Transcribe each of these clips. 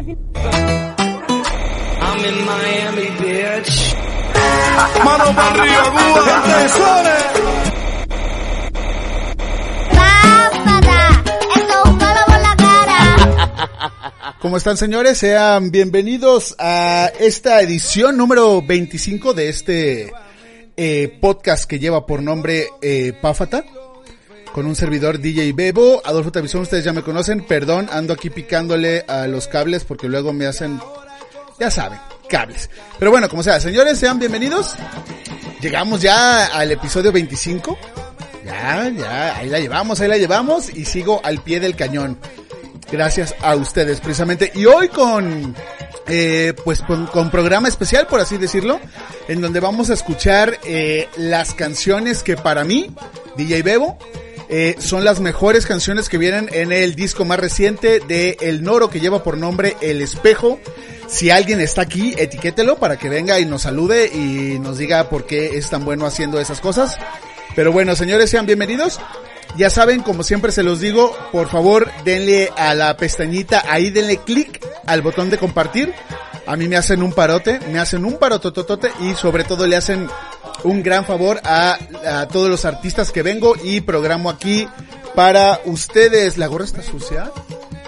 este fin. I'm in Miami, bitch. Mano para arriba, Cuba. Gente, suene. ¡Rápada! ¡Esto es un palo por la cara! ¿Cómo están señores? Sean bienvenidos a esta edición número 25 de este eh, podcast que lleva por nombre eh, Páfata. Con un servidor DJ Bebo, Adolfo Tavizón, ustedes ya me conocen, perdón, ando aquí picándole a los cables porque luego me hacen, ya saben, cables. Pero bueno, como sea, señores, sean bienvenidos. Llegamos ya al episodio 25. Ya, ya, ahí la llevamos, ahí la llevamos y sigo al pie del cañón. Gracias a ustedes, precisamente. Y hoy con, eh, pues con, con programa especial, por así decirlo, en donde vamos a escuchar eh, las canciones que para mí, DJ Bebo, eh, son las mejores canciones que vienen en el disco más reciente de El Noro que lleva por nombre El Espejo. Si alguien está aquí, etiquételo para que venga y nos salude y nos diga por qué es tan bueno haciendo esas cosas. Pero bueno, señores, sean bienvenidos. Ya saben, como siempre se los digo, por favor denle a la pestañita, ahí denle clic al botón de compartir. A mí me hacen un parote, me hacen un parotototote y sobre todo le hacen un gran favor a, todos los artistas que vengo y programo aquí para ustedes. ¿La gorra está sucia?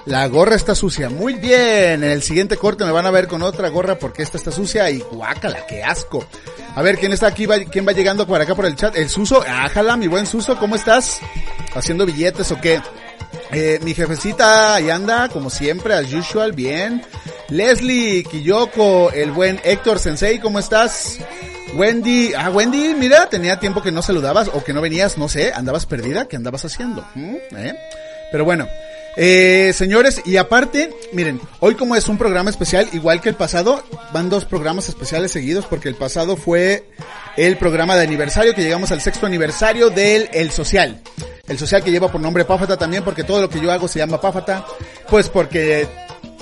La gorra está sucia. Muy bien. En el siguiente corte me van a ver con otra gorra porque esta está sucia y guácala, qué asco. A ver, ¿quién está aquí? ¿Quién va llegando por acá por el chat? El Suso. Ájala, mi buen Suso, ¿cómo estás? ¿Haciendo billetes o qué? Eh, mi jefecita ahí anda, como siempre, as usual, bien. Leslie, Kiyoko, el buen Héctor Sensei, ¿cómo estás? Wendy, ah, Wendy, mira, tenía tiempo que no saludabas o que no venías, no sé, andabas perdida, ¿qué andabas haciendo? ¿Mm? ¿Eh? Pero bueno, eh, señores, y aparte, miren, hoy como es un programa especial, igual que el pasado, van dos programas especiales seguidos, porque el pasado fue el programa de aniversario, que llegamos al sexto aniversario del El Social. El Social que lleva por nombre Páfata también, porque todo lo que yo hago se llama Páfata, pues porque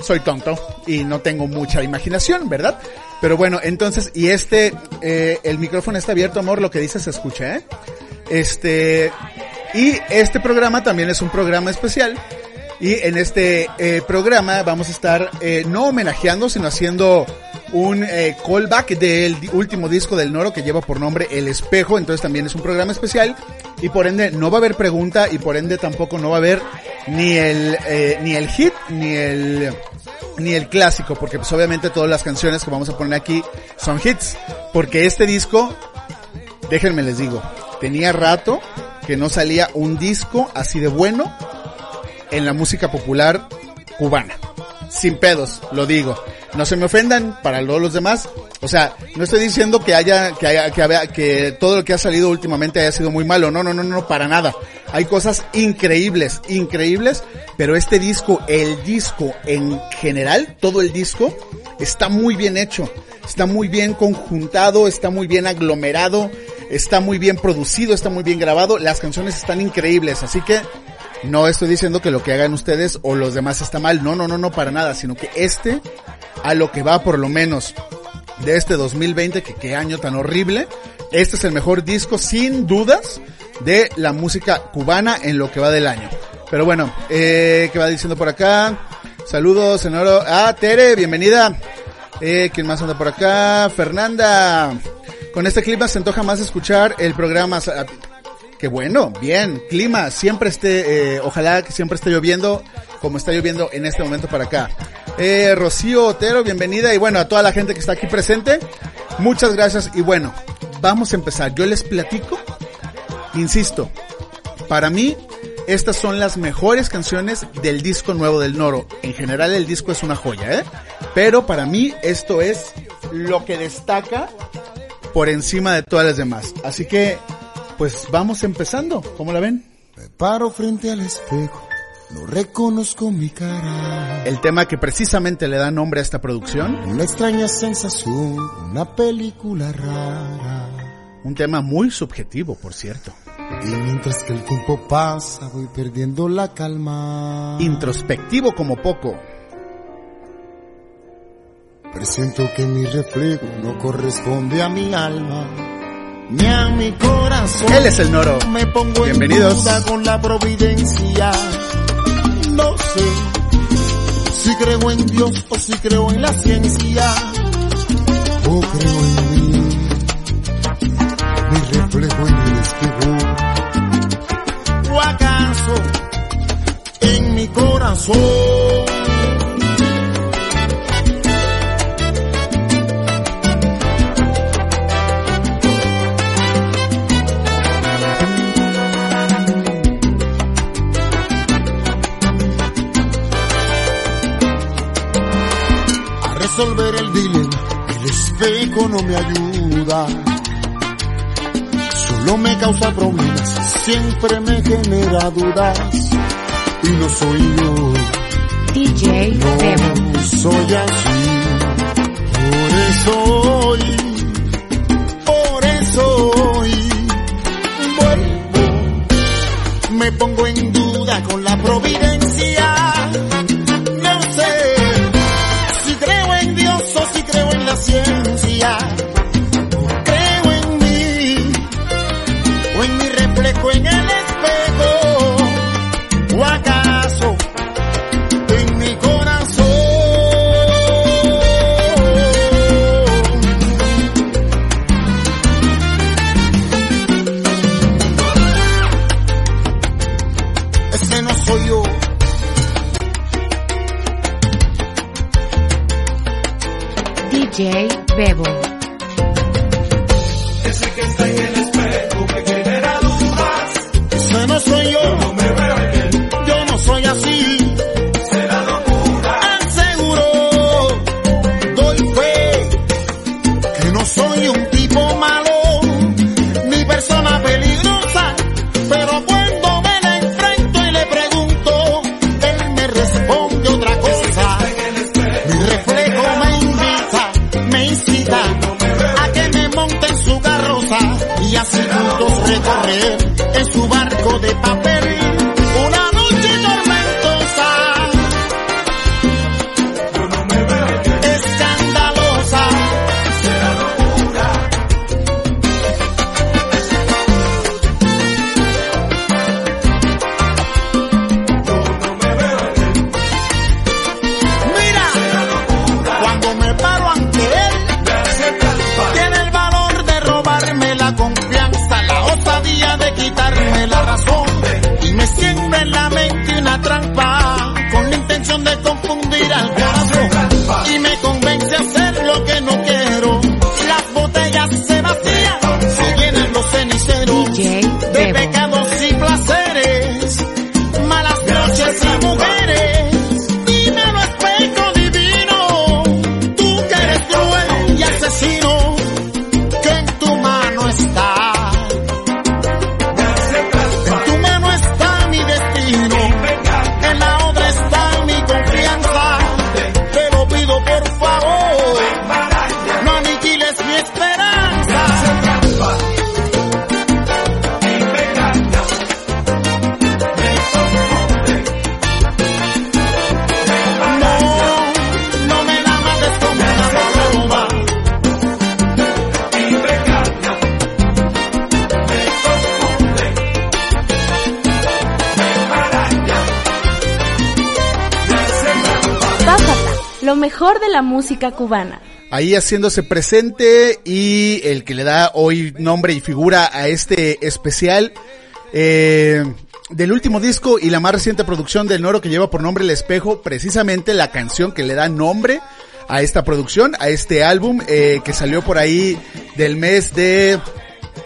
soy tonto y no tengo mucha imaginación, ¿verdad? Pero bueno, entonces, y este, eh, el micrófono está abierto, amor, lo que dices se escucha, ¿eh? Este, y este programa también es un programa especial. Y en este eh, programa vamos a estar eh, no homenajeando, sino haciendo un eh, callback del último disco del Noro que lleva por nombre El Espejo. Entonces también es un programa especial. Y por ende no va a haber pregunta y por ende tampoco no va a haber ni el, eh, ni el hit ni el, ni el clásico. Porque pues obviamente todas las canciones que vamos a poner aquí son hits. Porque este disco déjenme les digo, tenía rato que no salía un disco así de bueno en la música popular cubana. Sin pedos, lo digo. No se me ofendan para todos los demás. O sea, no estoy diciendo que haya, que haya, que, haya- que todo lo que ha salido últimamente haya sido muy malo. No, no, no, no, para nada. Hay cosas increíbles, increíbles. Pero este disco, el disco en general, todo el disco, está muy bien hecho. Está muy bien conjuntado, está muy bien aglomerado, está muy bien producido, está muy bien grabado. Las canciones están increíbles. Así que no estoy diciendo que lo que hagan ustedes o los demás está mal, no, no, no, no, para nada, sino que este, a lo que va por lo menos de este 2020, que qué año tan horrible, este es el mejor disco sin dudas de la música cubana en lo que va del año. Pero bueno, eh, ¿qué va diciendo por acá? Saludos, señor. Ah, Tere, bienvenida. Eh, ¿quién más anda por acá? Fernanda. Con este clima se antoja más escuchar el programa. Qué bueno, bien, clima, siempre esté, eh, ojalá que siempre esté lloviendo como está lloviendo en este momento para acá. Eh, Rocío Otero, bienvenida y bueno, a toda la gente que está aquí presente, muchas gracias y bueno, vamos a empezar. Yo les platico, insisto, para mí estas son las mejores canciones del disco nuevo del Noro. En general el disco es una joya, ¿eh? Pero para mí esto es lo que destaca por encima de todas las demás. Así que, pues vamos empezando. ¿Cómo la ven? Me paro frente al espejo, no reconozco mi cara. El tema que precisamente le da nombre a esta producción, Una extraña sensación, una película rara. un tema muy subjetivo, por cierto. Y mientras que el tiempo pasa, voy perdiendo la calma. Introspectivo como poco. Presiento que mi reflejo no corresponde a mi alma, mi corazón. Él es el Noro. Me pongo Bienvenidos. en duda con la providencia. No sé si creo en Dios o si creo en la ciencia. O creo en mí, mi reflejo en el espejo. O acaso en mi corazón. A resolver el dilema. El espejo no me ayuda, solo me causa problemas, siempre me genera dudas. Y no soy yo, DJ no soy así. Por eso hoy, por eso hoy, vuelvo. Me pongo en duda con la providencia. 坚持呀。Lo mejor de la música cubana. ahí haciéndose presente y el que le da hoy nombre y figura a este especial eh, del último disco y la más reciente producción del Noro que lleva por nombre El Espejo, precisamente la canción que le da nombre a esta producción, a este álbum eh, que salió por ahí del mes de...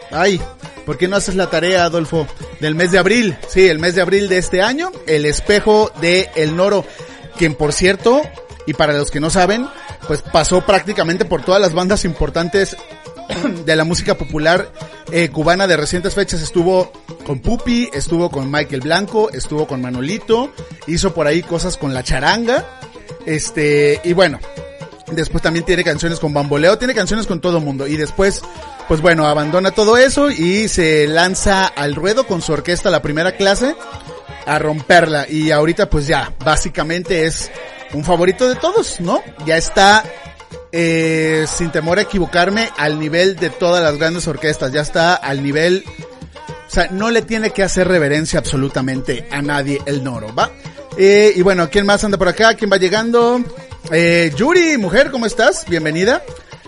Ay, ¿por qué no haces la tarea, Adolfo? Del mes de abril, sí, el mes de abril de este año, El Espejo de El Noro, quien por cierto, y para los que no saben, pues pasó prácticamente por todas las bandas importantes de la música popular eh, cubana de recientes fechas. Estuvo con Pupi, estuvo con Michael Blanco, estuvo con Manolito, hizo por ahí cosas con la charanga, este, y bueno, después también tiene canciones con Bamboleo, tiene canciones con todo mundo, y después, pues bueno, abandona todo eso y se lanza al ruedo con su orquesta la primera clase a romperla, y ahorita pues ya, básicamente es un favorito de todos, ¿no? Ya está eh, sin temor a equivocarme, al nivel de todas las grandes orquestas. Ya está al nivel, o sea, no le tiene que hacer reverencia absolutamente a nadie el Noro, ¿va? Eh, y bueno, ¿quién más anda por acá? ¿Quién va llegando? Eh, Yuri, mujer, ¿cómo estás? Bienvenida.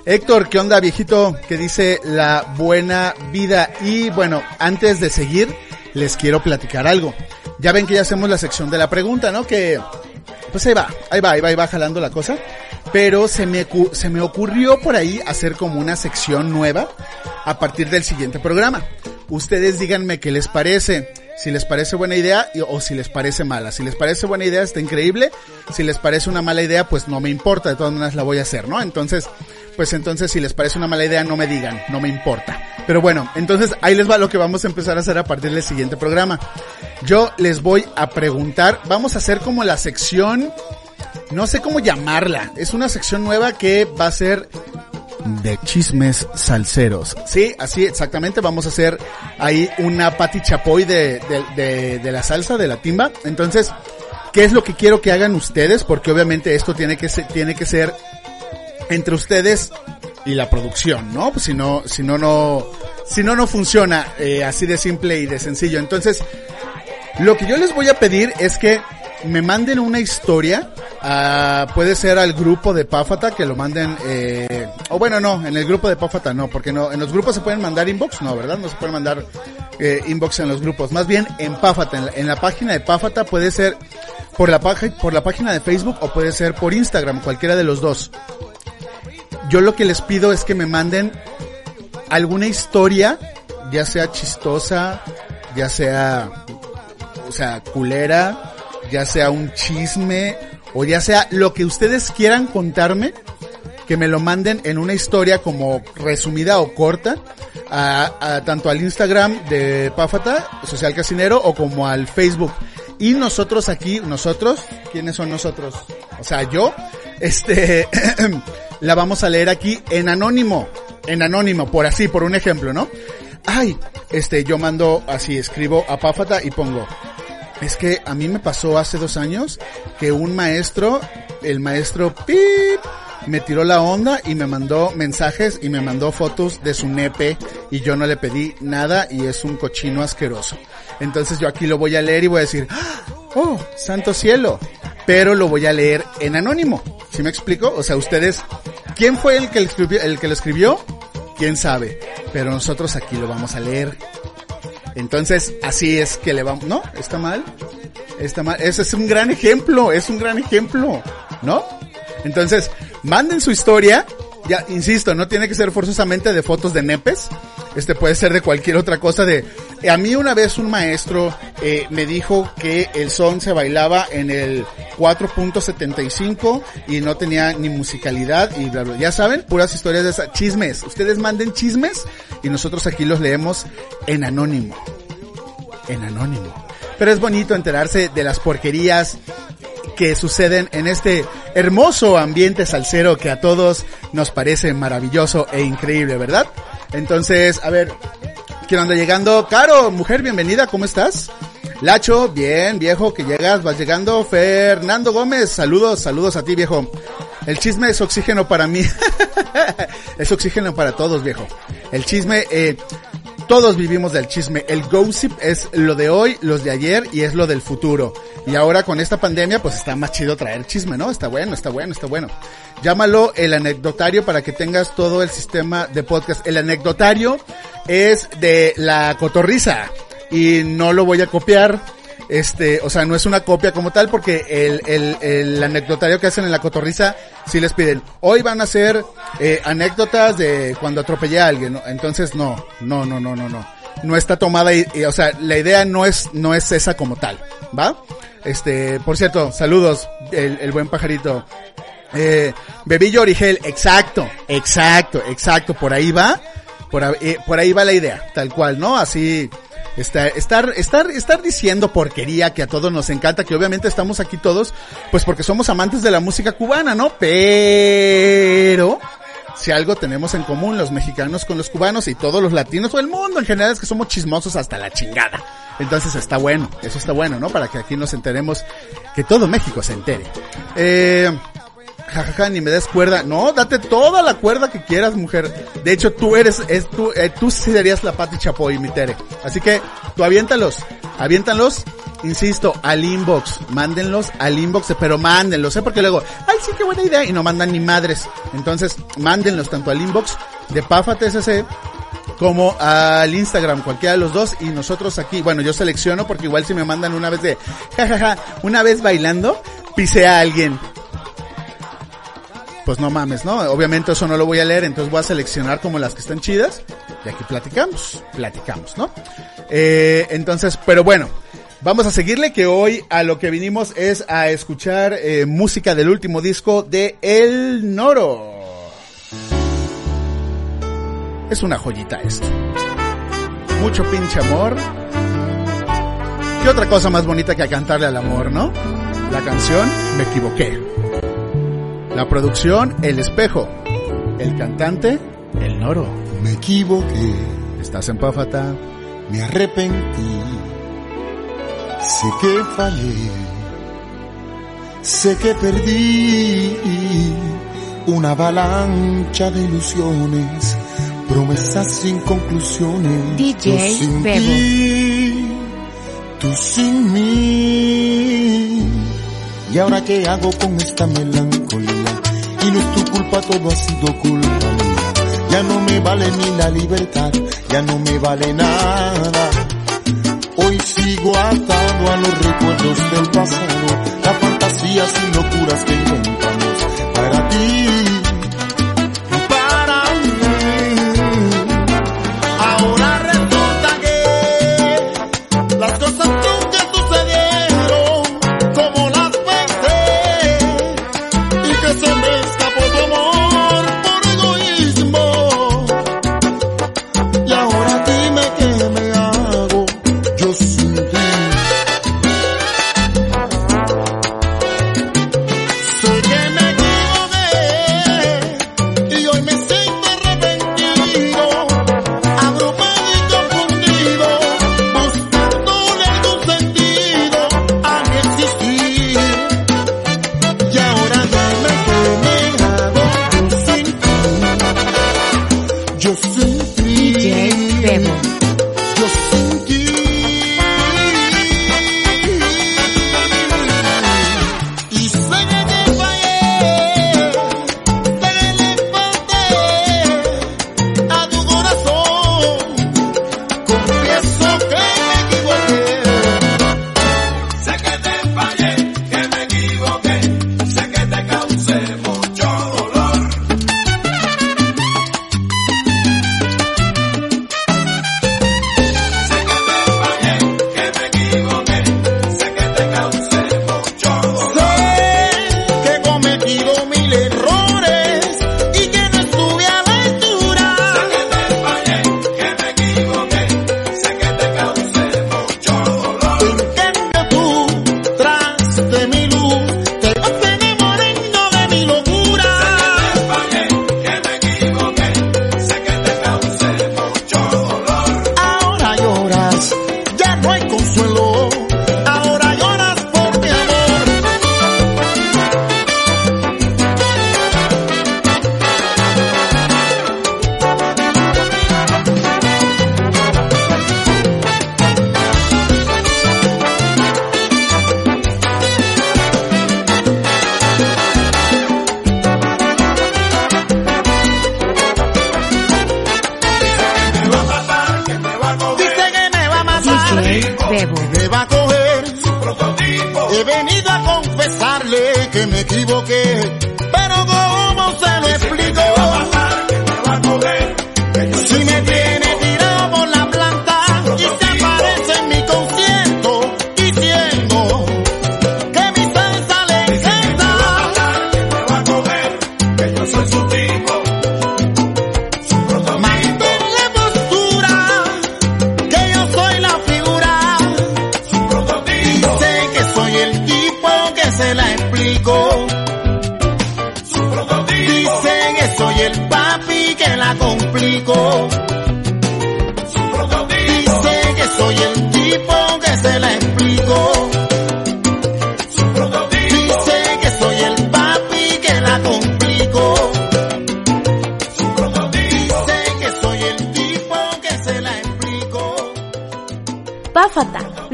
Héctor, ¿qué onda, viejito? Que dice la buena vida. Y bueno, antes de seguir, les quiero platicar algo. Ya ven que ya hacemos la sección de la pregunta, ¿no? Que, pues ahí va, ahí va, ahí va, ahí va jalando la cosa. Pero se me, se me ocurrió por ahí hacer como una sección nueva a partir del siguiente programa. Ustedes díganme qué les parece. Si les parece buena idea o si les parece mala. Si les parece buena idea, está increíble. Si les parece una mala idea, pues no me importa. De todas maneras la voy a hacer, ¿no? Entonces, pues entonces si les parece una mala idea, no me digan. No me importa. Pero bueno, entonces ahí les va lo que vamos a empezar a hacer a partir del siguiente programa. Yo les voy a preguntar, vamos a hacer como la sección, no sé cómo llamarla. Es una sección nueva que va a ser de chismes salseros. Sí, así exactamente. Vamos a hacer ahí una pati chapoy de, de, de- la salsa, de la timba. Entonces, ¿qué es lo que quiero que hagan ustedes? Porque obviamente esto tiene que ser, tiene que ser entre ustedes y la producción, ¿no? Pues si no, si no, no, si no, no funciona eh, así de simple y de sencillo. Entonces, lo que yo les voy a pedir es que me manden una historia, ah, puede ser al grupo de Páfata, que lo manden, eh, o bueno, no, en el grupo de Páfata no, porque no, en los grupos se pueden mandar inbox, no, ¿verdad? No se pueden mandar eh, inbox en los grupos, más bien en Páfata, en la, página de Páfata puede ser por la, por la página de Facebook o puede ser por Instagram, cualquiera de los dos. Yo lo que les pido es que me manden alguna historia, ya sea chistosa, ya sea o sea, culera, ya sea un chisme, o ya sea lo que ustedes quieran contarme, que me lo manden en una historia como resumida o corta, a, a- tanto al Instagram de Páfata, Social Casinero, o como al Facebook. Y nosotros aquí, nosotros, ¿quiénes son nosotros? O sea, yo, este, la vamos a leer aquí en anónimo, en anónimo, por así, por un ejemplo, ¿no? Ay, este, yo mando así, escribo a Páfata y pongo, es que a mí me pasó hace dos años que un maestro, el maestro Pip, me tiró la onda y me mandó mensajes y me mandó fotos de su nepe y yo no le pedí nada y es un cochino asqueroso. Entonces yo aquí lo voy a leer y voy a decir, "Ah, oh, santo cielo, pero lo voy a leer en anónimo. ¿Sí me explico? O sea, ustedes, ¿quién fue el que? El que lo escribió? ¿Quién sabe? Pero nosotros aquí lo vamos a leer. Entonces, así es que le vamos, ¿no? ¿Está mal? Está mal. Ese es un gran ejemplo, es un gran ejemplo, ¿no? Entonces, manden su historia. Ya, insisto, no tiene que ser forzosamente de fotos de nepes. Este puede ser de cualquier otra cosa de... A mí una vez un maestro eh, me dijo que el son se bailaba en el 4.75 y no tenía ni musicalidad y bla, bla. Ya saben, puras historias de esas. Chismes. Ustedes manden chismes y nosotros aquí los leemos en anónimo. En anónimo. Pero es bonito enterarse de las porquerías que suceden en este hermoso ambiente salsero que a todos nos parece maravilloso e increíble, ¿verdad? Entonces, a ver, ¿quién anda llegando? Caro, mujer, bienvenida, ¿cómo estás? Lacho, bien, viejo, que llegas, vas llegando. Fernando Gómez, saludos, saludos a ti, viejo. El chisme es oxígeno para mí. es oxígeno para todos, viejo. El chisme, eh, todos vivimos del chisme. El gossip es lo de hoy, los de ayer y es lo del futuro. Y ahora con esta pandemia, pues está más chido traer chisme, ¿no? Está bueno, está bueno, está bueno. Llámalo el anecdotario para que tengas todo el sistema de podcast. El anecdotario es de la cotorriza y no lo voy a copiar. Este, o sea, no es una copia como tal porque el, el, el anecdotario que hacen en la cotorriza sí les piden, hoy van a hacer eh, anécdotas de cuando atropellé a alguien, ¿no? entonces no, no, no, no, no, no, no está tomada y, o sea, la idea no es, no es esa como tal, ¿va? Este, por cierto, saludos, el, el buen pajarito. Eh, Bebillo Origel, exacto, exacto, exacto, por ahí va, por, eh, por ahí va la idea, tal cual, ¿no? Así, Estar, estar, estar, estar diciendo porquería que a todos nos encanta, que obviamente estamos aquí todos, pues porque somos amantes de la música cubana, ¿no? Pero, si algo tenemos en común los mexicanos con los cubanos y todos los latinos o el mundo en general es que somos chismosos hasta la chingada. Entonces está bueno, eso está bueno, ¿no? Para que aquí nos enteremos, que todo México se entere. Eh, jajaja, ni me des cuerda. No, date toda la cuerda que quieras, mujer. De hecho, tú eres, es, tú, eh, tú serías la Pati Chapoy, mi Tere. Así que, tú aviéntalos, aviéntalos insisto, al inbox, mándenlos al inbox, pero mándenlos, ¿eh? Porque luego, ay, sí, qué buena idea, y no mandan ni madres. Entonces, mándenlos tanto al inbox de Pafa TSC como al Instagram, cualquiera de los dos, y nosotros aquí, bueno, yo selecciono porque igual si me mandan una vez de, jajaja, una vez bailando, pisé a alguien. Pues no mames, ¿no? Obviamente eso no lo voy a leer, entonces voy a seleccionar como las que están chidas, y aquí platicamos, platicamos, ¿no? Eh, entonces, pero bueno, vamos a seguirle que hoy a lo que vinimos es a escuchar eh, música del último disco de El Noro. Es una joyita esto. Mucho pinche amor. ¿Qué otra cosa más bonita que a cantarle al amor, no? La canción, me equivoqué. La producción, el espejo. El cantante, el noro. Me equivoqué, Estás en Páfata. me arrepentí. Sé que fallé, sé que perdí una avalancha de ilusiones, promesas sin conclusiones. DJ sin Bebo. ti, tú sin mí. ¿Y ahora qué hago con esta melancolía? Y no es tu culpa, todo ha sido culpa mía. Ya no me vale ni la libertad, ya no me vale nada. Hoy sigo atado a los recuerdos del pasado, las fantasías y locuras que inventamos para ti. Bebo.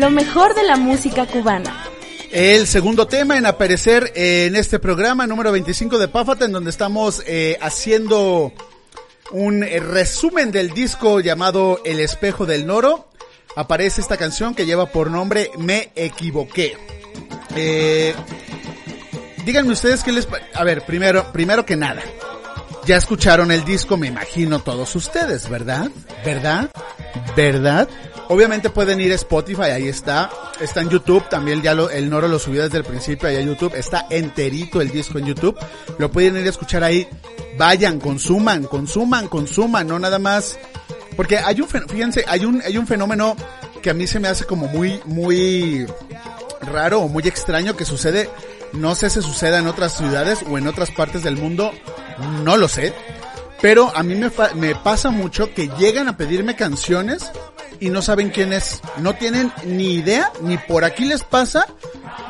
Lo mejor de la música cubana. El segundo tema en aparecer en este programa número 25 de Páfata, en donde estamos eh, haciendo un eh, resumen del disco llamado El espejo del Noro. Aparece esta canción que lleva por nombre Me equivoqué. Eh, díganme ustedes qué les... A ver, primero, primero que nada. Ya escucharon el disco, me imagino todos ustedes, ¿verdad? ¿Verdad? ¿Verdad? Obviamente pueden ir a Spotify, ahí está. Está en YouTube, también ya lo, el Noro lo subió desde el principio ahí a YouTube. Está enterito el disco en YouTube. Lo pueden ir a escuchar ahí. Vayan, consuman, consuman, consuman, no nada más. Porque hay un, fíjense, hay un, hay un fenómeno que a mí se me hace como muy, muy raro o muy extraño que sucede. No sé si suceda en otras ciudades o en otras partes del mundo. No lo sé. Pero a mí me, me pasa mucho que llegan a pedirme canciones y no saben quién es. No tienen ni idea, ni por aquí les pasa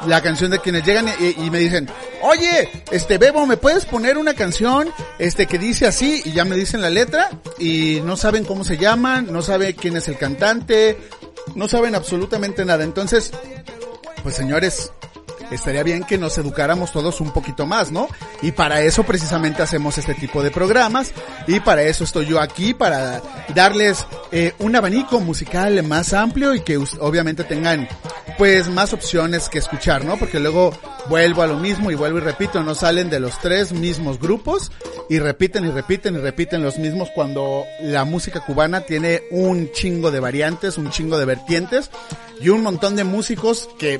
la canción de quienes llegan y, me dicen, oye, este Bebo, ¿me puedes poner una canción este que dice así? Y ya me dicen la letra y no saben cómo se llaman, no saben quién es el cantante, no saben absolutamente nada. Entonces, pues señores, estaría bien que nos educáramos todos un poquito más, ¿no? Y para eso precisamente hacemos este tipo de programas y para eso estoy yo aquí, para darles eh, un abanico musical más amplio y que obviamente tengan pues más opciones que escuchar, ¿no? Porque luego vuelvo a lo mismo y vuelvo y repito, no salen de los tres mismos grupos y repiten y repiten y repiten los mismos cuando la música cubana tiene un chingo de variantes, un chingo de vertientes y un montón de músicos que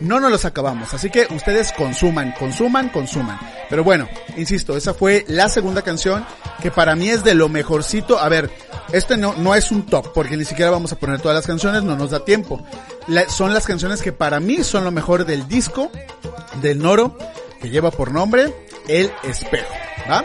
no nos los acabamos. Así que ustedes consuman, consuman, consuman. Pero bueno, insisto, esa fue la segunda canción que para mí es de lo mejorcito. A ver, este no, no es un top porque ni siquiera vamos a poner todas las canciones, no nos da tiempo. Son las canciones que para mí son lo mejor del disco del Noro que lleva por nombre El Espejo. ¿Va?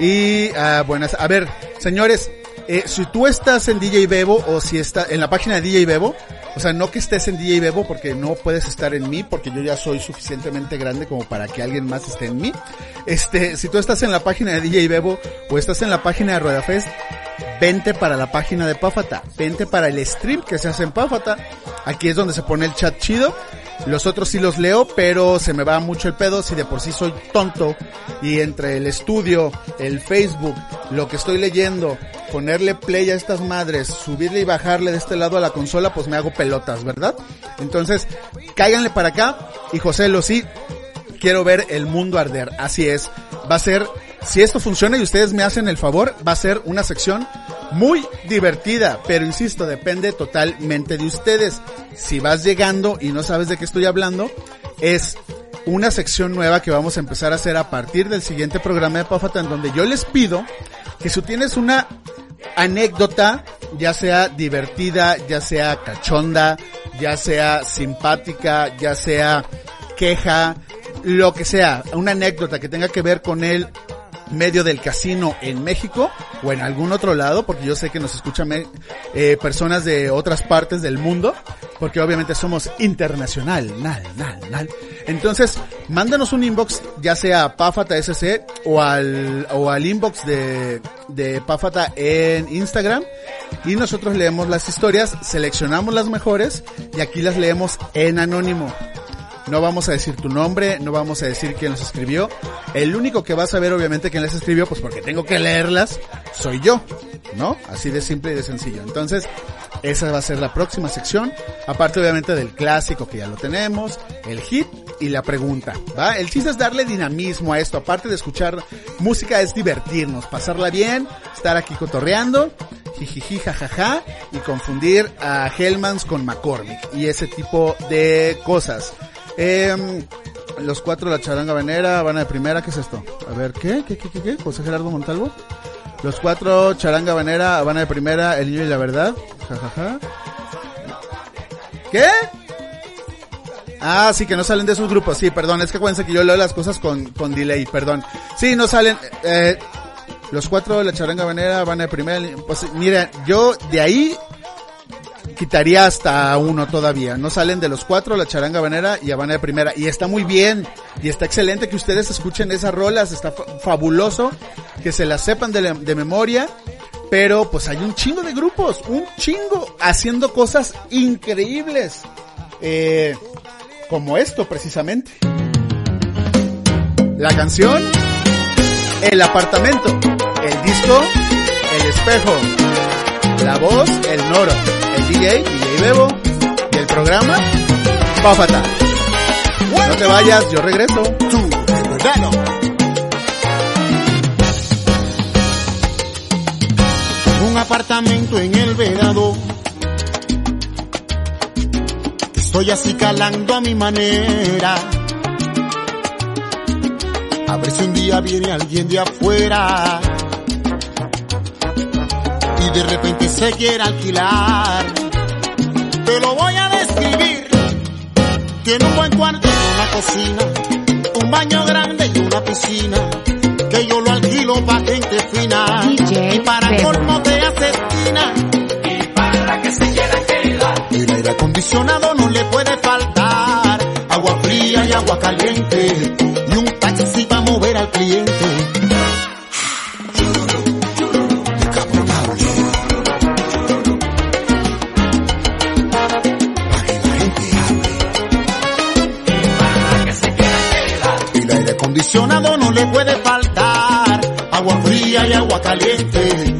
Y ah, buenas, a ver, señores, eh, si tú estás en DJ Bebo o si está en la página de DJ Bebo, o sea, no que estés en DJ Bebo porque no puedes estar en mí porque yo ya soy suficientemente grande como para que alguien más esté en mí. Este, si tú estás en la página de DJ Bebo o estás en la página de Rueda Fest, vente para la página de Páfata, vente para el stream que se hace en Páfata. Aquí es donde se pone el chat chido. Los otros sí los leo, pero se me va mucho el pedo si de por sí soy tonto y entre el estudio, el Facebook, lo que estoy leyendo, ponerle play a estas madres, subirle y bajarle de este lado a la consola, pues me hago pelotas, ¿verdad? Entonces, cáiganle para acá y José lo sí, quiero ver el mundo arder. Así es. Va a ser, si esto funciona y ustedes me hacen el favor, va a ser una sección muy divertida, pero insisto, depende totalmente de ustedes. Si vas llegando y no sabes de qué estoy hablando, es una sección nueva que vamos a empezar a hacer a partir del siguiente programa de Pafata en donde yo les pido que si tienes una anécdota, ya sea divertida, ya sea cachonda, ya sea simpática, ya sea queja, lo que sea, una anécdota que tenga que ver con el medio del casino en México o en algún otro lado, porque yo sé que nos escuchan eh, personas de otras partes del mundo, porque obviamente somos internacional, nal, nal, nal. Entonces, mándanos un inbox, ya sea a Pafata SC o al, o al inbox de, de Pafata en Instagram, y nosotros leemos las historias, seleccionamos las mejores, y aquí las leemos en anónimo. No vamos a decir tu nombre, no vamos a decir quién las escribió. El único que va a saber obviamente quién las escribió, pues porque tengo que leerlas, soy yo, ¿no? Así de simple y de sencillo. Entonces, esa va a ser la próxima sección, aparte obviamente del clásico que ya lo tenemos, el hit y la pregunta, ¿va? El chiste es darle dinamismo a esto, aparte de escuchar música es divertirnos, pasarla bien, estar aquí cotorreando, jijiji, jajaja, y confundir a Hellmans con McCormick y ese tipo de cosas. Em, los cuatro de la charanga venera, Habana de primera, ¿qué es esto? A ver, ¿qué? ¿Qué, qué, qué, qué? José Gerardo Montalvo. Los cuatro, charanga venera, Habana de primera, El niño y la verdad. Jajaja. ¿Qué? Ah, sí, que no salen de esos grupos. Sí, perdón, es que acuérdense que yo leo las cosas con, con delay, perdón. Sí, no salen, eh, los cuatro de la charanga venera, Habana de primera. Pues mira, yo de ahí quitaría hasta uno todavía. No salen de los cuatro, la charanga banera y Habana de primera. Y está muy bien. Y está excelente que ustedes escuchen esas rolas. Está fa- fabuloso que se las sepan de, de memoria. Pero pues hay un chingo de grupos, un chingo, haciendo cosas increíbles. Eh, como esto precisamente. La canción, el apartamento, el disco, el espejo, la voz, el noro, el DJ, DJ Bebo, y el programa, Páfata. No te vayas, yo regreso. Tú, de verdad no. Un apartamento en el verado. Estoy así calando a mi manera. A ver si un día viene alguien de afuera. Y de repente se quiere alquilar. Te lo voy a describir. Tiene un buen cuarto y una cocina, un baño grande y una piscina, que yo lo alquilo pa' gente fina. DJ y para colmo te hace esquina. Y para que se quiera quedar. El aire acondicionado no le puede faltar. Agua fría y agua caliente. Y un taxi para mover al cliente. Y agua caliente.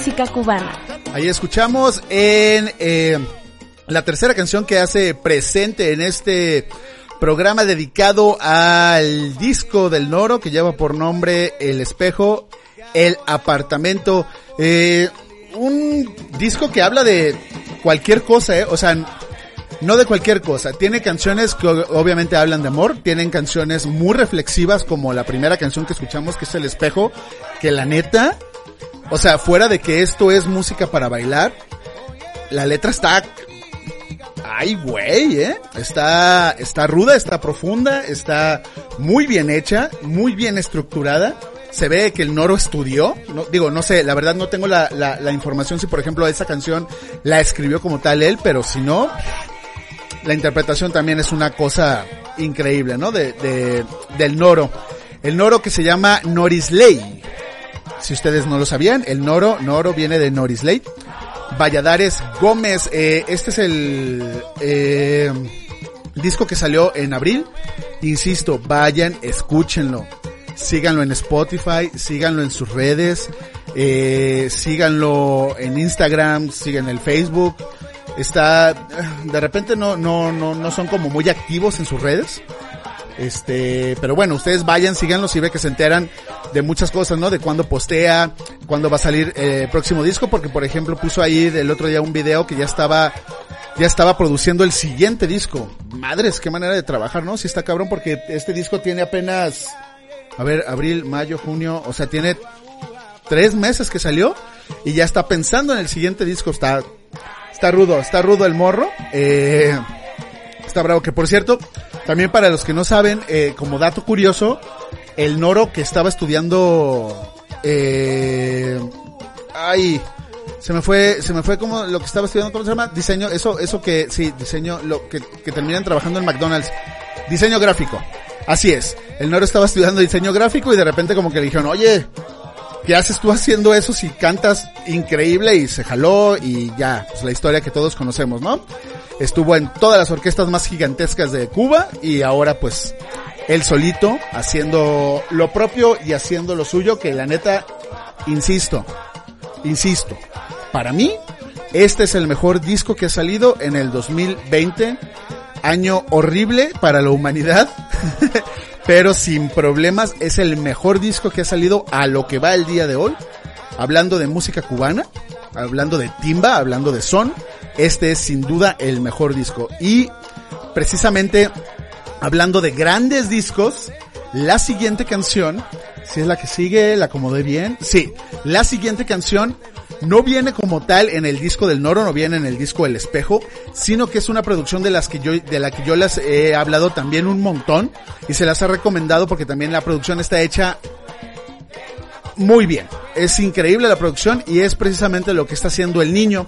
Música cubana. Ahí escuchamos en eh, la tercera canción que hace presente en este programa dedicado al disco del Noro que lleva por nombre El Espejo, El Apartamento. Eh, un disco que habla de cualquier cosa, ¿eh? o sea, no de cualquier cosa. Tiene canciones que obviamente hablan de amor, tienen canciones muy reflexivas como la primera canción que escuchamos que es El Espejo, que la neta, o sea, fuera de que esto es música para bailar, la letra está Ay, güey, ¿eh? Está, está ruda, está profunda, está muy bien hecha, muy bien estructurada. Se ve que el Noro estudió. No, digo, no sé, la verdad no tengo la, la, la información si por ejemplo esa canción la escribió como tal él, pero si no, la interpretación también es una cosa increíble, ¿no? De, de, del Noro. El Noro que se llama Norisley. Si ustedes no lo sabían, el Noro, Noro viene de Norislate. Valladares Gómez, eh, este es el eh, disco que salió en abril. Insisto, vayan, escúchenlo. Síganlo en Spotify, síganlo en sus redes, eh, síganlo en Instagram, sigan el Facebook. Está, de repente no, no, no, no son como muy activos en sus redes. Este, pero bueno, ustedes vayan, síganlo si ve que se enteran de muchas cosas, ¿no? De cuándo postea, cuándo va a salir el próximo disco, porque por ejemplo puso ahí del otro día un video que ya estaba, ya estaba produciendo el siguiente disco. Madres, qué manera de trabajar, ¿no? Si está cabrón porque este disco tiene apenas, a ver, abril, mayo, junio, o sea, tiene tres meses que salió y ya está pensando en el siguiente disco. Está, está rudo, está rudo el morro. Eh, está bravo. Que por cierto, también para los que no saben, eh, como dato curioso, el Noro que estaba estudiando, eh, ay, se me fue, se me fue como lo que estaba estudiando, ¿cómo se llama? Diseño, eso, eso que, sí, diseño, lo que, que terminan trabajando en McDonald's. Diseño gráfico. Así es. El Noro estaba estudiando diseño gráfico y de repente como que le dijeron, oye, ¿qué haces tú haciendo eso si cantas increíble? Y se jaló y ya, pues la historia que todos conocemos, ¿no? Estuvo en todas las orquestas más gigantescas de Cuba y ahora pues él solito haciendo lo propio y haciendo lo suyo que la neta, insisto, insisto, para mí este es el mejor disco que ha salido en el 2020, año horrible para la humanidad. pero sin problemas es el mejor disco que ha salido a lo que va el día de hoy. Hablando de música cubana, hablando de timba, hablando de son, este es sin duda el mejor disco. Y precisamente hablando de grandes discos, la siguiente canción, si es la que sigue, la acomodé bien. Sí, la siguiente canción no viene como tal en el disco del Noro, no viene en el disco del Espejo, sino que es una producción de las que yo, de la que yo las he hablado también un montón y se las he recomendado porque también la producción está hecha muy bien. Es increíble la producción y es precisamente lo que está haciendo el niño,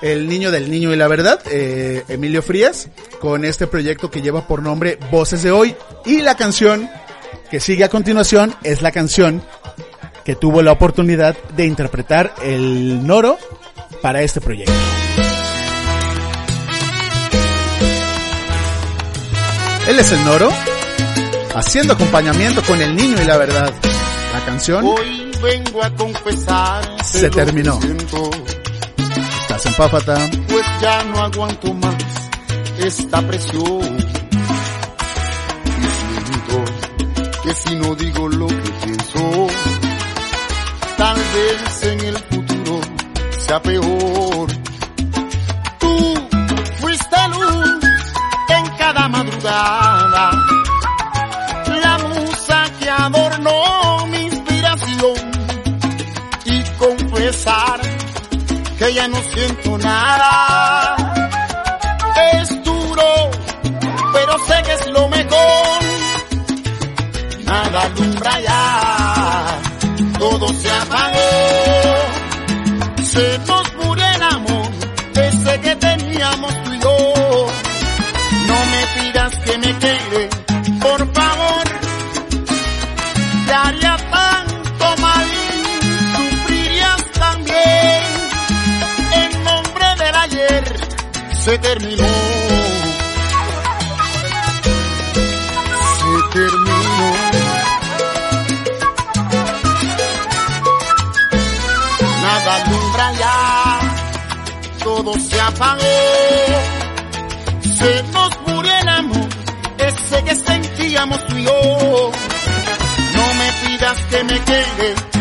el niño del niño y la verdad, eh, Emilio Frías, con este proyecto que lleva por nombre Voces de Hoy y la canción que sigue a continuación es la canción que tuvo la oportunidad de interpretar el Noro para este proyecto. Él es el Noro, haciendo acompañamiento con el niño y la verdad. La canción Hoy vengo a confesar. Se terminó. Estás en Páfata. Pues ya no aguanto más esta presión. Y siento que si no digo lo que pienso, tal vez en el futuro sea peor. Tú fuiste luz en cada madrugada, la musa que adornó mi inspiración y confesar que ya no siento nada. Es duro, pero sé que es lo mejor. Nada alumbra ya, me quede,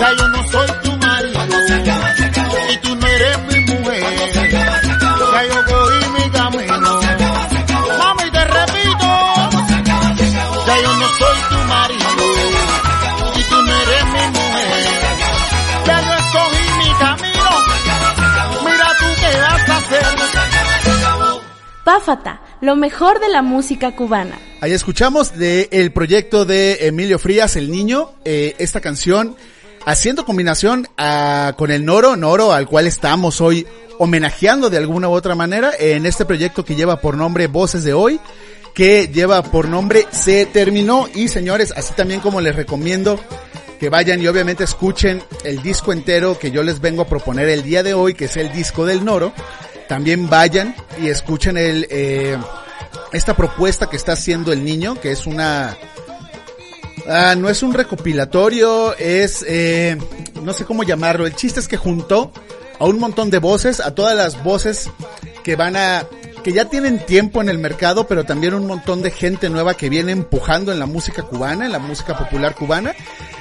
Ya yo no soy tu marido. Cuando se acaba, se acabó. Y tú no eres mi mujer. Cuando se acaba, se acabó. Ya yo cogí mi camino. Mami, te repito. Ya yo no soy tu marido. Y tú no eres mi mujer. Ya yo escogí mi camino. Mira tú qué vas a hacer. Páfata, lo mejor de la música cubana. Ahí escuchamos de el proyecto de Emilio Frías, El Niño, eh, esta canción haciendo combinación ah, con el Noro, Noro al cual estamos hoy homenajeando de alguna u otra manera en este proyecto que lleva por nombre Voces de Hoy, que lleva por nombre Se Terminó. Y señores, así también como les recomiendo que vayan y obviamente escuchen el disco entero que yo les vengo a proponer el día de hoy, que es el disco del Noro, también vayan y escuchen el... Eh, esta propuesta que está haciendo el niño, que es una... ah, no es un recopilatorio, es... eh, no sé cómo llamarlo. El chiste es que juntó a un montón de voces, a todas las voces que van a... que ya tienen tiempo en el mercado, pero también un montón de gente nueva que viene empujando en la música cubana, en la música popular cubana,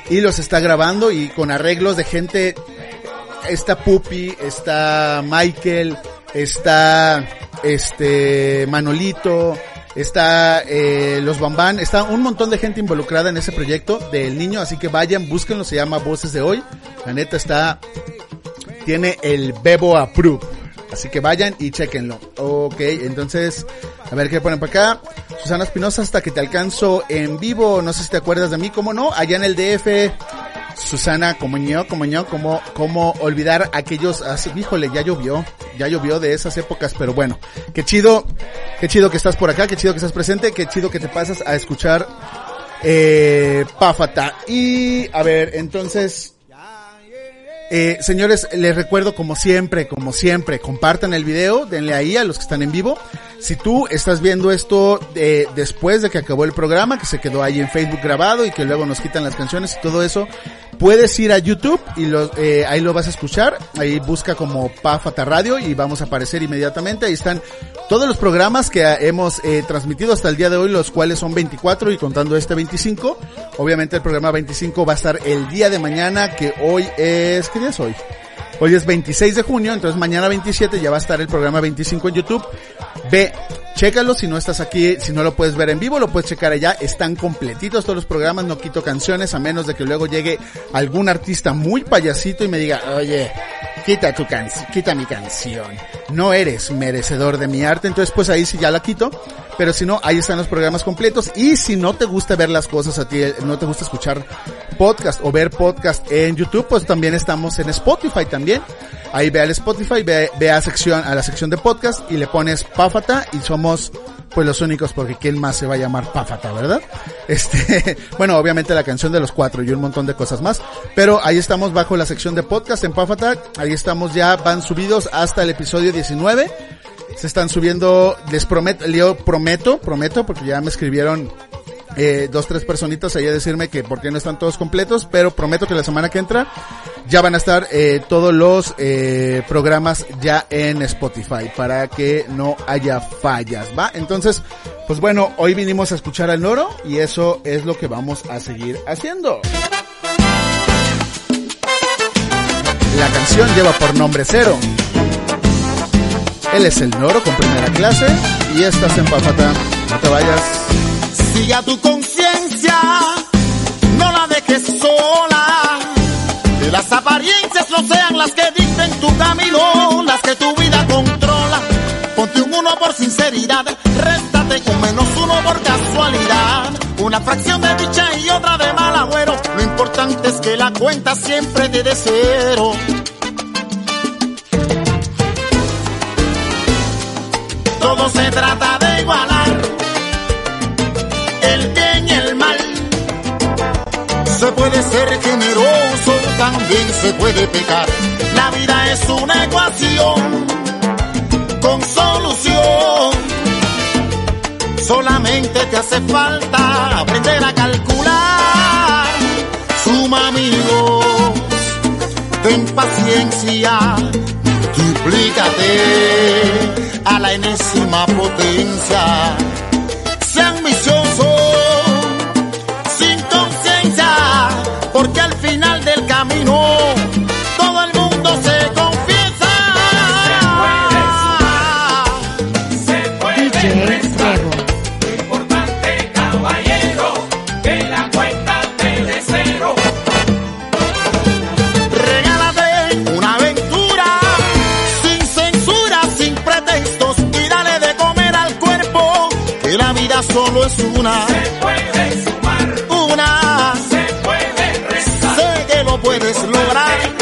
y los está grabando y con arreglos de gente está Pupi, está Michael, está este Manolito, está eh, los Bambán, está un montón de gente involucrada en ese proyecto del niño, así que vayan, búsquenlo, se llama Voces de Hoy. La neta está, tiene el Bebo Approve. Así que vayan y chequenlo. Ok, entonces, a ver qué ponen para acá. Susana Espinosa, hasta que te alcanzo en vivo. No sé si te acuerdas de mí, cómo no. Allá en el DF, Susana, como yo, como yo, como, como olvidar aquellos, así, híjole, ya llovió, ya llovió de esas épocas, pero bueno, qué chido, qué chido que estás por acá, qué chido que estás presente, qué chido que te pasas a escuchar, eh, Páfata. Y, a ver, entonces, eh, señores, les recuerdo como siempre, como siempre, compartan el video, denle ahí a los que están en vivo. Si tú estás viendo esto eh, después de que acabó el programa, que se quedó ahí en Facebook grabado y que luego nos quitan las canciones y todo eso, puedes ir a YouTube y lo, eh, ahí lo vas a escuchar. Ahí busca como Pafata Radio y vamos a aparecer inmediatamente. Ahí están todos los programas que hemos eh, transmitido hasta el día de hoy, los cuales son 24 y contando este 25. Obviamente el programa 25 va a estar el día de mañana, que hoy es, ¿qué día es hoy? Hoy es 26 de junio, entonces mañana 27 ya va a estar el programa 25 en YouTube. Ve, chécalo si no estás aquí, si no lo puedes ver en vivo, lo puedes checar allá. Están completitos todos los programas, no quito canciones a menos de que luego llegue algún artista muy payasito y me diga, oye, quita tu canción, quita mi canción. No eres merecedor de mi arte, entonces pues ahí sí ya la quito. Pero si no, ahí están los programas completos. Y si no te gusta ver las cosas a ti, no te gusta escuchar podcast o ver podcast en YouTube, pues también estamos en Spotify también. Ahí ve al Spotify, ve, ve a sección, a la sección de podcast y le pones Páfata y somos pues los únicos porque quién más se va a llamar Páfata, ¿verdad? Este, bueno, obviamente la canción de los cuatro y un montón de cosas más, pero ahí estamos bajo la sección de podcast en Páfata, ahí estamos ya, van subidos hasta el episodio 19, se están subiendo, les prometo, yo prometo, prometo, porque ya me escribieron eh, dos, tres personitas ahí a decirme que por qué no están todos completos, pero prometo que la semana que entra ya van a estar eh, todos los eh, programas ya en Spotify para que no haya fallas, ¿va? Entonces, pues bueno, hoy vinimos a escuchar al Noro y eso es lo que vamos a seguir haciendo. La canción lleva por nombre Cero. Él es el Noro con primera clase y estás en Pafata. No te vayas. Sigue a tu conciencia, no la dejes sola. Que las apariencias no sean las que dicten tu camino, las que tu vida controla. Ponte un uno por sinceridad, réstate un menos uno por casualidad. Una fracción de dicha y otra de mal agüero. Lo importante es que la cuenta siempre te dé cero. Todo se trata de igualar el bien y el mal. Se puede ser generoso, también se puede pecar. La vida es una ecuación con solución. Solamente te hace falta aprender a calcular. Suma amigos, ten paciencia, duplícate a la enésima potencia. Ambicioso, sin conciencia, porque al puedes lograr.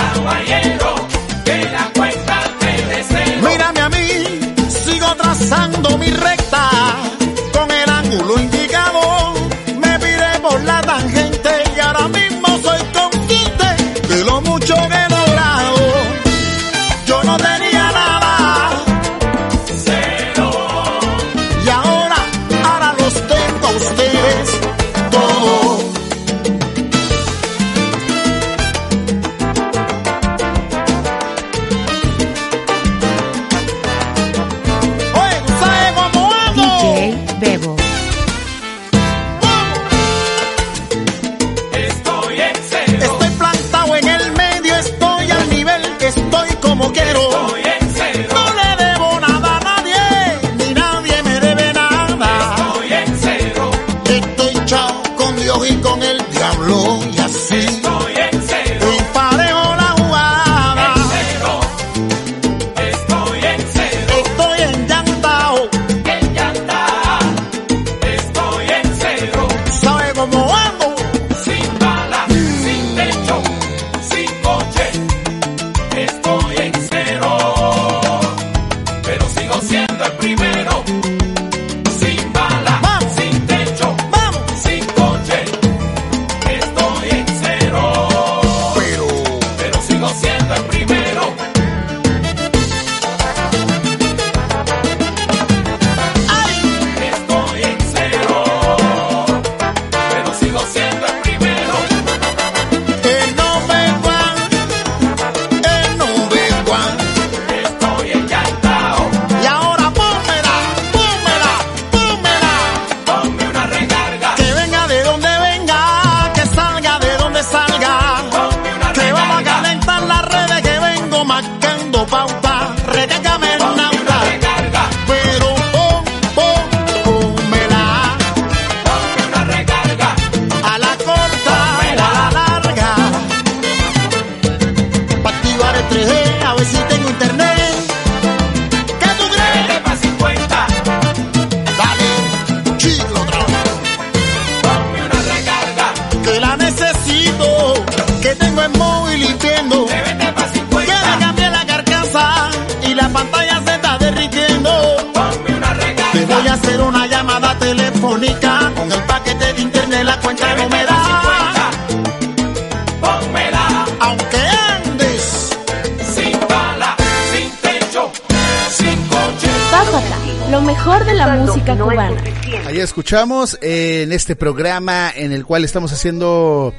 Escuchamos en este programa en el cual estamos haciendo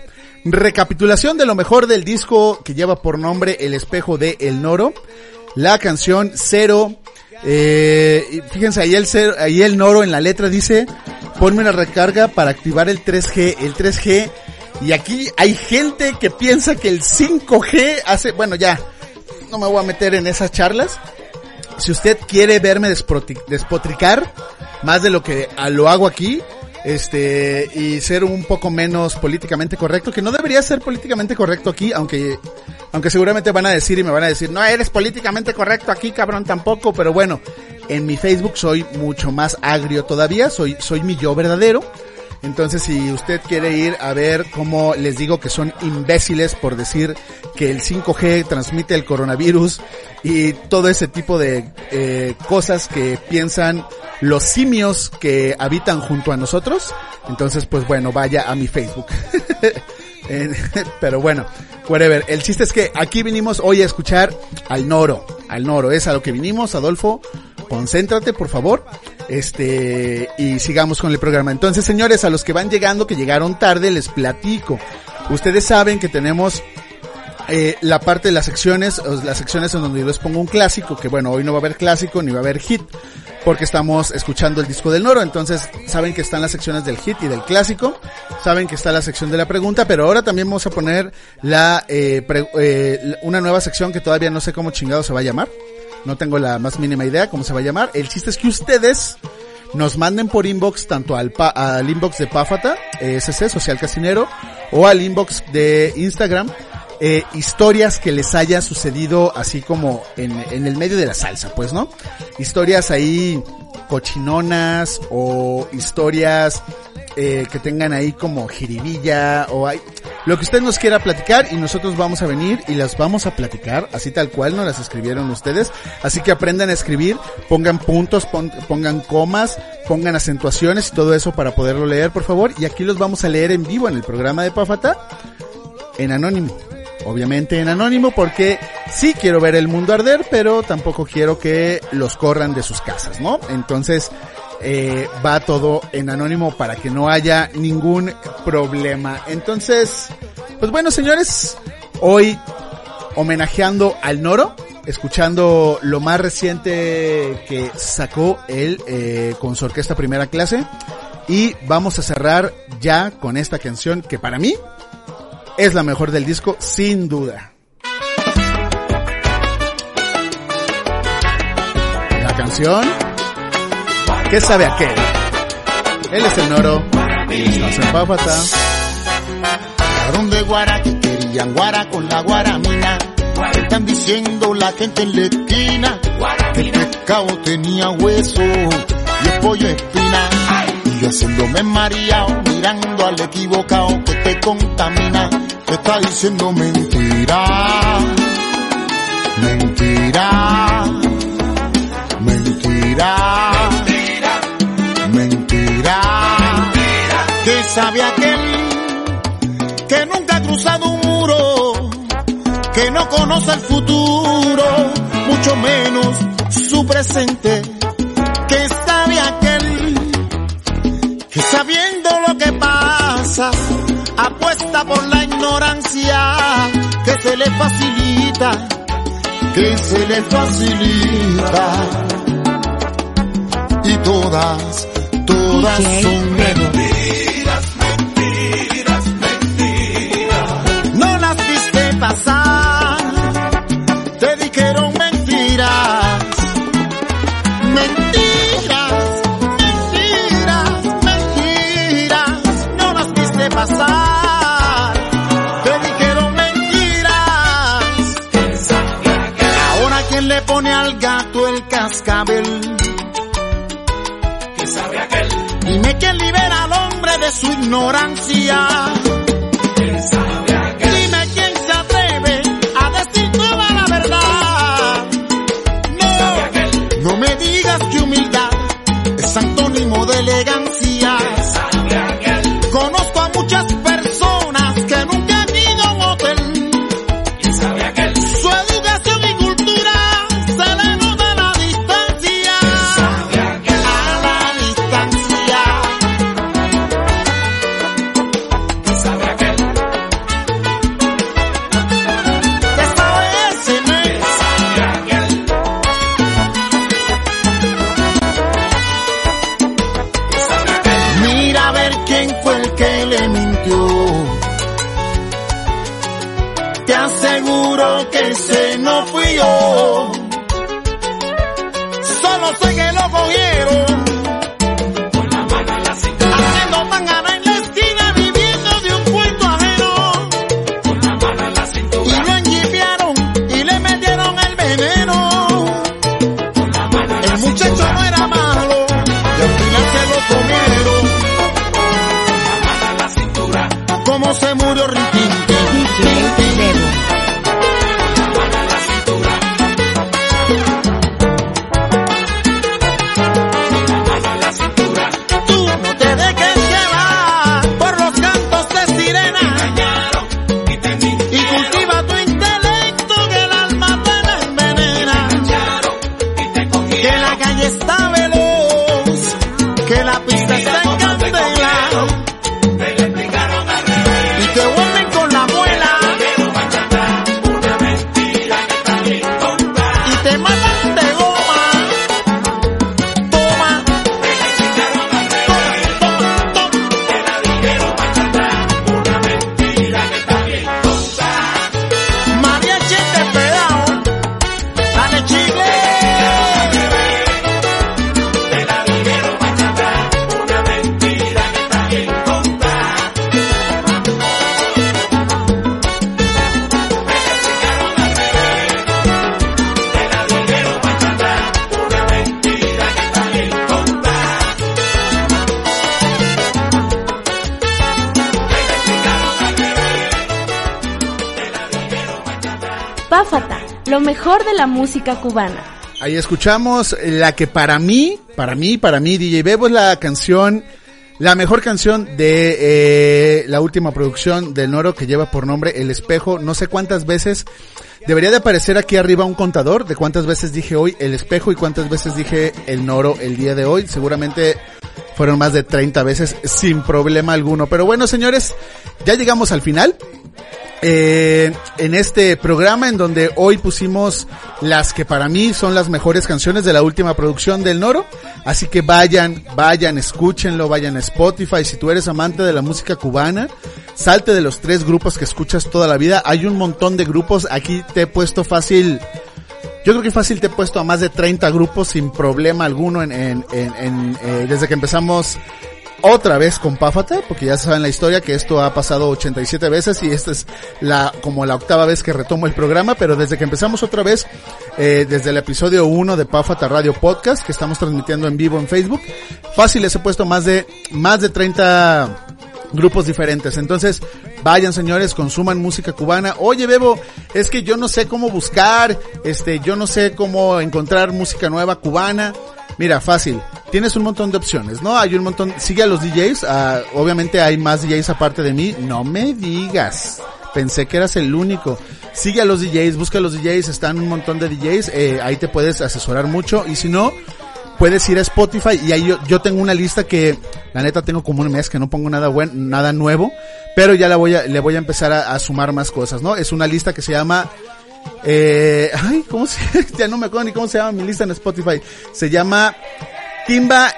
recapitulación de lo mejor del disco que lleva por nombre El espejo de El Noro. La canción Cero. Eh, fíjense, ahí el, cero, ahí el Noro en la letra dice, ponme una recarga para activar el 3G. El 3G. Y aquí hay gente que piensa que el 5G hace, bueno ya, no me voy a meter en esas charlas. Si usted quiere verme despotricar más de lo que lo hago aquí, este, y ser un poco menos políticamente correcto, que no debería ser políticamente correcto aquí, aunque, aunque seguramente van a decir y me van a decir, no eres políticamente correcto aquí, cabrón, tampoco, pero bueno, en mi Facebook soy mucho más agrio todavía, soy, soy mi yo verdadero. Entonces, si usted quiere ir a ver cómo les digo que son imbéciles por decir que el 5G transmite el coronavirus y todo ese tipo de eh, cosas que piensan los simios que habitan junto a nosotros, entonces, pues bueno, vaya a mi Facebook. Eh, Pero bueno, whatever. El chiste es que aquí vinimos hoy a escuchar al Noro. Al Noro, es a lo que vinimos, Adolfo. Concéntrate, por favor. Este, y sigamos con el programa. Entonces, señores, a los que van llegando, que llegaron tarde, les platico. Ustedes saben que tenemos eh, la parte de las secciones, las secciones en donde yo les pongo un clásico, que bueno, hoy no va a haber clásico ni va a haber hit, porque estamos escuchando el disco del Noro, entonces saben que están las secciones del hit y del clásico, saben que está la sección de la pregunta, pero ahora también vamos a poner la, eh, eh, una nueva sección que todavía no sé cómo chingado se va a llamar, no tengo la más mínima idea cómo se va a llamar, el chiste es que ustedes nos manden por inbox tanto al, pa- al inbox de Pafata, eh, SC, Social Casinero, o al inbox de Instagram, eh, historias que les haya sucedido así como en, en el medio de la salsa, pues, ¿no? Historias ahí cochinonas o historias eh, que tengan ahí como jiribilla o hay lo que usted nos quiera platicar y nosotros vamos a venir y las vamos a platicar así tal cual nos las escribieron ustedes así que aprendan a escribir pongan puntos pon- pongan comas pongan acentuaciones y todo eso para poderlo leer por favor y aquí los vamos a leer en vivo en el programa de Pafata en anónimo. Obviamente en anónimo porque sí quiero ver el mundo arder, pero tampoco quiero que los corran de sus casas, ¿no? Entonces eh, va todo en anónimo para que no haya ningún problema. Entonces, pues bueno señores, hoy homenajeando al Noro, escuchando lo más reciente que sacó él eh, con su orquesta primera clase. Y vamos a cerrar ya con esta canción que para mí es la mejor del disco, sin duda. La canción, ¿qué sabe aquel? Él es el Noro, estás en Pápata. Fueron de guara que querían guara con la guaramina. Están diciendo la gente en la esquina que el pescado tenía hueso y el pollo espina. Yo haciéndome mareado, mirando al equivocado que te contamina. Te está diciendo mentira, mentira, mentira, mentira. Que sabe aquel que nunca ha cruzado un muro, que no conoce el futuro, mucho menos su presente, que sabiendo lo que pasa, apuesta por la ignorancia, que se le facilita, que se le facilita, y todas, todas son Bebo. Dime quién libera al hombre de su ignorancia. Dime quién se atreve a decir toda la verdad. No, no me digas que humildad es antónimo música cubana. Ahí escuchamos la que para mí, para mí, para mí, DJ Bebo es la canción, la mejor canción de eh, la última producción del Noro que lleva por nombre El Espejo. No sé cuántas veces, debería de aparecer aquí arriba un contador de cuántas veces dije hoy El Espejo y cuántas veces dije El Noro el día de hoy. Seguramente fueron más de 30 veces sin problema alguno. Pero bueno, señores, ya llegamos al final eh, en este programa en donde hoy pusimos las que para mí son las mejores canciones de la última producción del Noro. Así que vayan, vayan, escúchenlo, vayan a Spotify. Si tú eres amante de la música cubana, salte de los tres grupos que escuchas toda la vida. Hay un montón de grupos. Aquí te he puesto fácil. Yo creo que fácil te he puesto a más de 30 grupos sin problema alguno en, en, en, eh, desde que empezamos otra vez con Páfata, porque ya saben la historia que esto ha pasado 87 veces y esta es la como la octava vez que retomo el programa, pero desde que empezamos otra vez, eh, desde el episodio 1 de Páfata Radio Podcast, que estamos transmitiendo en vivo en Facebook, fácil les he puesto más de, más de 30 grupos diferentes. Entonces, vayan señores, consuman música cubana. Oye, Bebo, es que yo no sé cómo buscar, este, yo no sé cómo encontrar música nueva cubana. Mira, fácil. Tienes un montón de opciones, ¿no? Hay un montón. Sigue a los DJs. ah, obviamente hay más DJs aparte de mí. No me digas. Pensé que eras el único. Sigue a los DJs, busca a los DJs. Están un montón de DJs. eh, ahí te puedes asesorar mucho. Y si no, puedes ir a Spotify y ahí yo, tengo una lista que la neta tengo como un mes que no pongo nada buen, nada nuevo, pero ya la voy a, le voy a empezar a, a sumar más cosas, ¿no? Es una lista que se llama eh, ay, ¿cómo se, ya no me acuerdo ni cómo se llama mi lista en Spotify. Se llama Timba,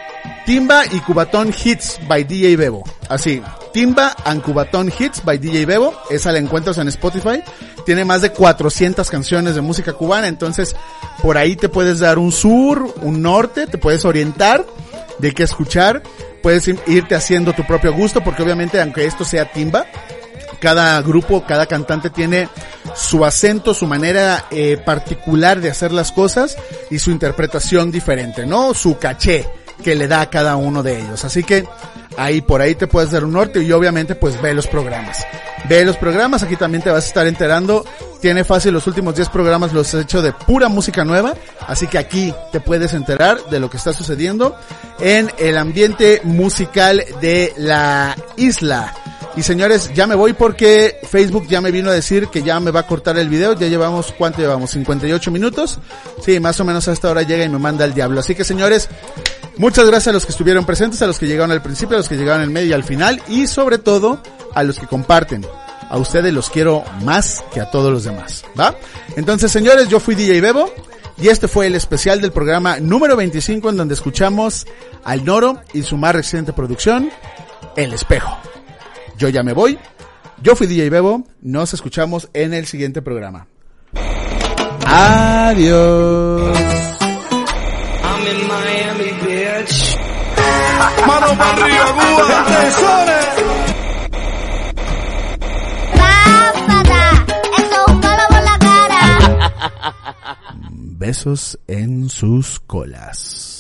Timba y Cubatón Hits by DJ Bebo. Así, Timba and Cubatón Hits by DJ Bebo. Esa la encuentras en Spotify. Tiene más de 400 canciones de música cubana, entonces por ahí te puedes dar un sur, un norte, te puedes orientar de qué escuchar. Puedes ir- irte haciendo tu propio gusto, porque obviamente aunque esto sea timba, cada grupo, cada cantante tiene su acento, su manera eh, particular de hacer las cosas y su interpretación diferente, ¿no? Su caché que le da a cada uno de ellos. Así que ahí por ahí te puedes dar un norte y obviamente pues ve los programas. Ve los programas, aquí también te vas a estar enterando. Tiene fácil los últimos 10 programas los he hecho de pura música nueva, así que aquí te puedes enterar de lo que está sucediendo en el ambiente musical de la isla. Y señores, ya me voy porque Facebook ya me vino a decir que ya me va a cortar el video. Ya llevamos, ¿cuánto llevamos? 58 minutos. Sí, más o menos a esta hora llega y me manda el diablo. Así que señores, muchas gracias a los que estuvieron presentes, a los que llegaron al principio, a los que llegaron al medio y al final y sobre todo a los que comparten. A ustedes los quiero más que a todos los demás, ¿va? Entonces señores, yo fui DJ Bebo y este fue el especial del programa número 25 en donde escuchamos al Noro y su más reciente producción, El Espejo. Yo ya me voy. Yo fui DJ Bebo, nos escuchamos en el siguiente programa. Adiós. I'm in Miami, bitch. Mano para arriba, Cuba. Páfata, eso es un palo por la cara. Besos en sus colas.